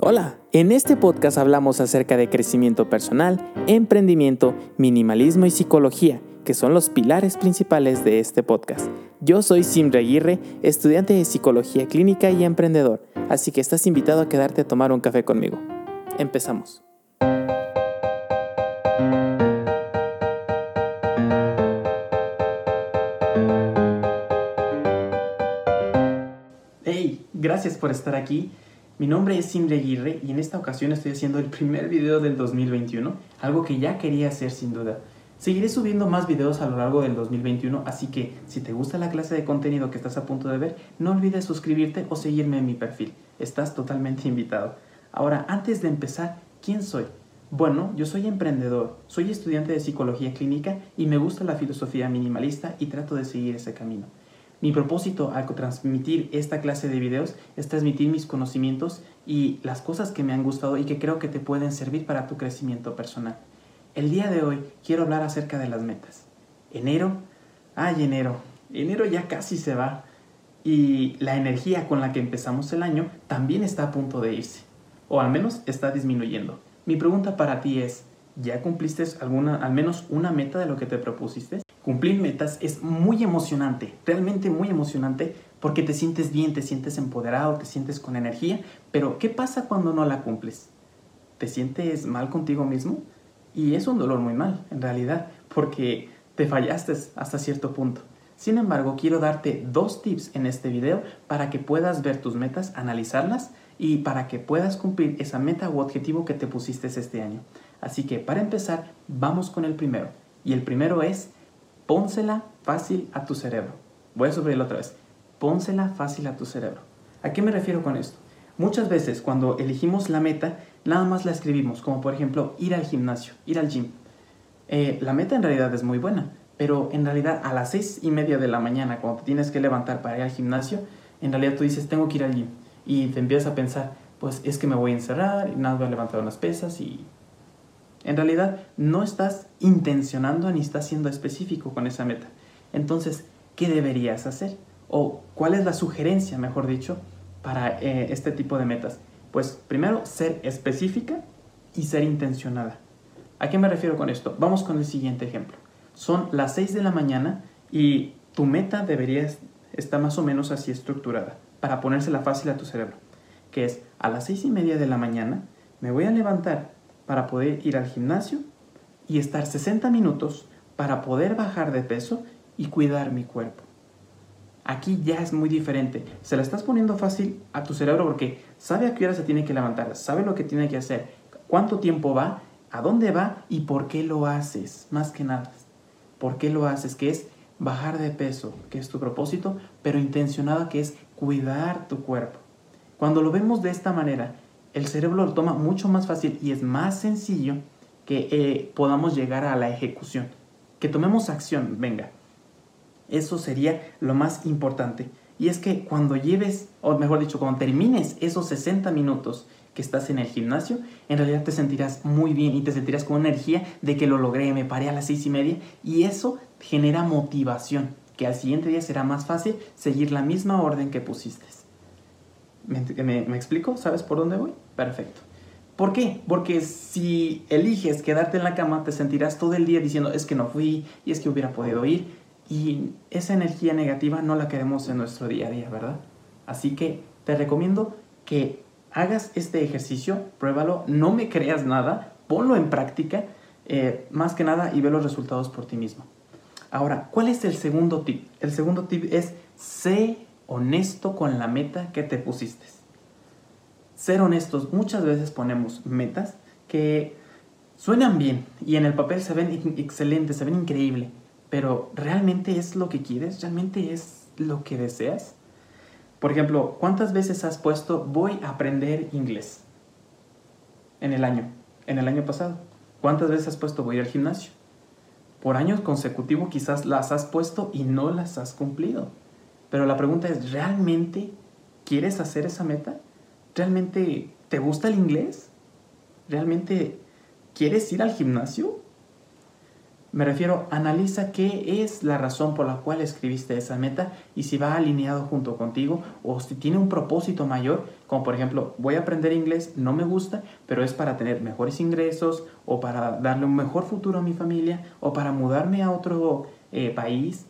Hola, en este podcast hablamos acerca de crecimiento personal, emprendimiento, minimalismo y psicología, que son los pilares principales de este podcast. Yo soy Simre Aguirre, estudiante de psicología clínica y emprendedor, así que estás invitado a quedarte a tomar un café conmigo. Empezamos. Hey, gracias por estar aquí. Mi nombre es Simre Aguirre y en esta ocasión estoy haciendo el primer video del 2021, algo que ya quería hacer sin duda. Seguiré subiendo más videos a lo largo del 2021, así que si te gusta la clase de contenido que estás a punto de ver, no olvides suscribirte o seguirme en mi perfil. Estás totalmente invitado. Ahora, antes de empezar, ¿quién soy? Bueno, yo soy emprendedor, soy estudiante de psicología clínica y me gusta la filosofía minimalista y trato de seguir ese camino. Mi propósito al transmitir esta clase de videos es transmitir mis conocimientos y las cosas que me han gustado y que creo que te pueden servir para tu crecimiento personal. El día de hoy quiero hablar acerca de las metas. Enero, ay enero, enero ya casi se va y la energía con la que empezamos el año también está a punto de irse, o al menos está disminuyendo. Mi pregunta para ti es, ¿ya cumpliste alguna, al menos una meta de lo que te propusiste? Cumplir metas es muy emocionante, realmente muy emocionante, porque te sientes bien, te sientes empoderado, te sientes con energía, pero ¿qué pasa cuando no la cumples? ¿Te sientes mal contigo mismo? Y es un dolor muy mal, en realidad, porque te fallaste hasta cierto punto. Sin embargo, quiero darte dos tips en este video para que puedas ver tus metas, analizarlas y para que puedas cumplir esa meta u objetivo que te pusiste este año. Así que para empezar, vamos con el primero. Y el primero es pónsela fácil a tu cerebro. Voy a subrayarlo otra vez. Pónsela fácil a tu cerebro. ¿A qué me refiero con esto? Muchas veces cuando elegimos la meta, nada más la escribimos, como por ejemplo ir al gimnasio, ir al gym. Eh, la meta en realidad es muy buena, pero en realidad a las seis y media de la mañana, cuando te tienes que levantar para ir al gimnasio, en realidad tú dices, tengo que ir al gym. Y te empiezas a pensar, pues es que me voy a encerrar y nada, voy a levantar unas pesas y en realidad no estás intencionando ni estás siendo específico con esa meta. Entonces, ¿qué deberías hacer? O cuál es la sugerencia, mejor dicho, para eh, este tipo de metas. Pues primero, ser específica y ser intencionada. ¿A qué me refiero con esto? Vamos con el siguiente ejemplo. Son las 6 de la mañana y tu meta debería estar más o menos así estructurada para ponérsela fácil a tu cerebro. Que es a las 6 y media de la mañana me voy a levantar para poder ir al gimnasio y estar 60 minutos para poder bajar de peso y cuidar mi cuerpo. Aquí ya es muy diferente. Se la estás poniendo fácil a tu cerebro porque sabe a qué hora se tiene que levantar, sabe lo que tiene que hacer, cuánto tiempo va, a dónde va y por qué lo haces. Más que nada, por qué lo haces, que es bajar de peso, que es tu propósito, pero intencionado que es cuidar tu cuerpo. Cuando lo vemos de esta manera, el cerebro lo toma mucho más fácil y es más sencillo que eh, podamos llegar a la ejecución. Que tomemos acción, venga. Eso sería lo más importante. Y es que cuando lleves, o mejor dicho, cuando termines esos 60 minutos que estás en el gimnasio, en realidad te sentirás muy bien y te sentirás con energía de que lo logré, me paré a las seis y media y eso genera motivación, que al siguiente día será más fácil seguir la misma orden que pusiste. ¿Me, explico? ¿Sabes por dónde voy? Perfecto. ¿Por qué? Porque si eliges quedarte en la cama, te sentirás todo el día diciendo, es que no fui y es que hubiera podido ir. Y esa energía negativa no la queremos en nuestro día a día, ¿verdad? Así que te recomiendo que hagas este ejercicio, pruébalo, no me creas nada, ponlo en práctica, eh, más que nada, y ve los resultados por ti mismo. Ahora, ¿cuál es el segundo tip? El segundo tip es, sé honesto con la meta que te pusiste. Ser honestos, muchas veces ponemos metas que suenan bien y en el papel se ven excelentes, se ven increíble, pero ¿realmente es lo que quieres? ¿Realmente es lo que deseas? Por ejemplo, ¿cuántas veces has puesto voy a aprender inglés en el año, en el año pasado? ¿Cuántas veces has puesto voy al gimnasio? Por años consecutivos quizás las has puesto y no las has cumplido. Pero la pregunta es, ¿realmente quieres hacer esa meta? ¿Realmente te gusta el inglés? ¿Realmente quieres ir al gimnasio? Me refiero, analiza qué es la razón por la cual escribiste esa meta y si va alineado junto contigo o si tiene un propósito mayor como por ejemplo, voy a aprender inglés, no me gusta, pero es para tener mejores ingresos o para darle un mejor futuro a mi familia o para mudarme a otro eh, país.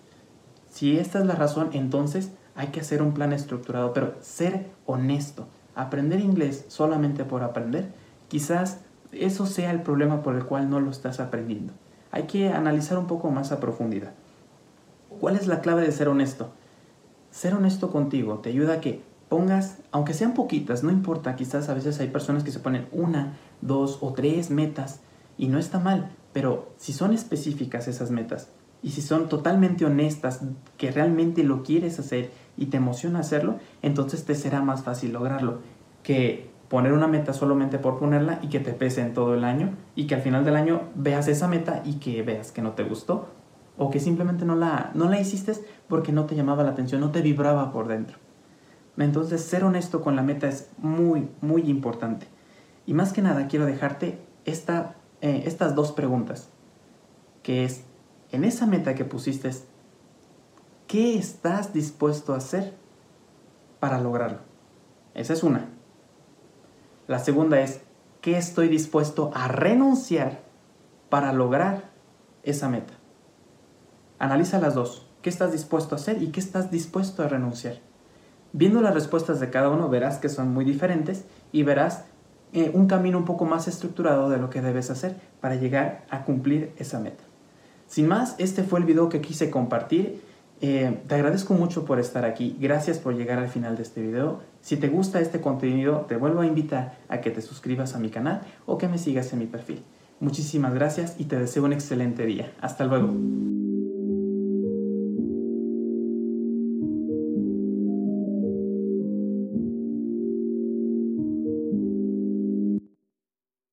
Si esta es la razón, entonces hay que hacer un plan estructurado, pero ser honesto. Aprender inglés solamente por aprender, quizás eso sea el problema por el cual no lo estás aprendiendo. Hay que analizar un poco más a profundidad. ¿Cuál es la clave de ser honesto? Ser honesto contigo te ayuda a que pongas, aunque sean poquitas, no importa, quizás a veces hay personas que se ponen una, dos o tres metas y no está mal, pero si son específicas esas metas y si son totalmente honestas, que realmente lo quieres hacer y te emociona hacerlo, entonces te será más fácil lograrlo que poner una meta solamente por ponerla y que te pese en todo el año y que al final del año veas esa meta y que veas que no te gustó o que simplemente no la, no la hiciste porque no te llamaba la atención, no te vibraba por dentro. Entonces ser honesto con la meta es muy, muy importante. Y más que nada quiero dejarte esta, eh, estas dos preguntas, que es, en esa meta que pusiste, ¿qué estás dispuesto a hacer para lograrlo? Esa es una. La segunda es, ¿qué estoy dispuesto a renunciar para lograr esa meta? Analiza las dos. ¿Qué estás dispuesto a hacer y qué estás dispuesto a renunciar? Viendo las respuestas de cada uno verás que son muy diferentes y verás eh, un camino un poco más estructurado de lo que debes hacer para llegar a cumplir esa meta. Sin más, este fue el video que quise compartir. Eh, te agradezco mucho por estar aquí. Gracias por llegar al final de este video. Si te gusta este contenido, te vuelvo a invitar a que te suscribas a mi canal o que me sigas en mi perfil. Muchísimas gracias y te deseo un excelente día. Hasta luego.